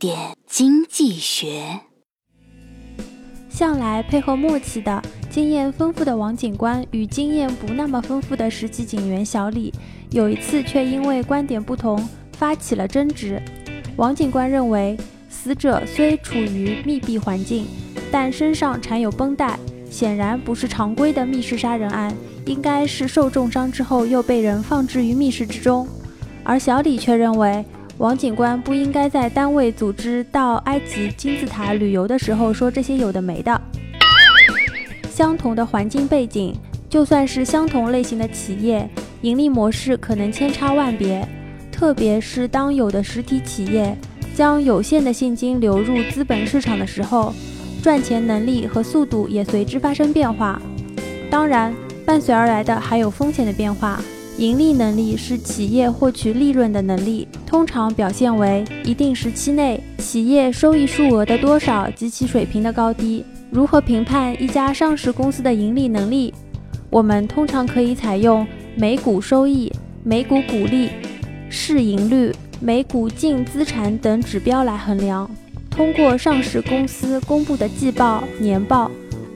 点经济学。向来配合默契的、经验丰富的王警官与经验不那么丰富的实习警员小李，有一次却因为观点不同发起了争执。王警官认为，死者虽处于密闭环境，但身上缠有绷带，显然不是常规的密室杀人案，应该是受重伤之后又被人放置于密室之中。而小李却认为，王警官不应该在单位组织到埃及金字塔旅游的时候说这些有的没的。相同的环境背景，就算是相同类型的企业，盈利模式可能千差万别。特别是当有的实体企业将有限的现金流入资本市场的时候，赚钱能力和速度也随之发生变化。当然，伴随而来的还有风险的变化。盈利能力是企业获取利润的能力，通常表现为一定时期内企业收益数额的多少及其水平的高低。如何评判一家上市公司的盈利能力？我们通常可以采用每股收益、每股股利、市盈率、每股净资产等指标来衡量。通过上市公司公布的季报、年报。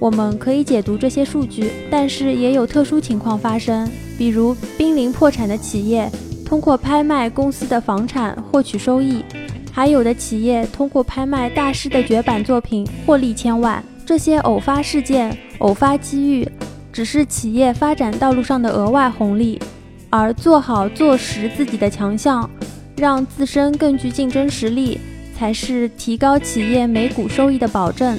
我们可以解读这些数据，但是也有特殊情况发生，比如濒临破产的企业通过拍卖公司的房产获取收益，还有的企业通过拍卖大师的绝版作品获利千万。这些偶发事件、偶发机遇，只是企业发展道路上的额外红利，而做好做实自己的强项，让自身更具竞争实力，才是提高企业每股收益的保证。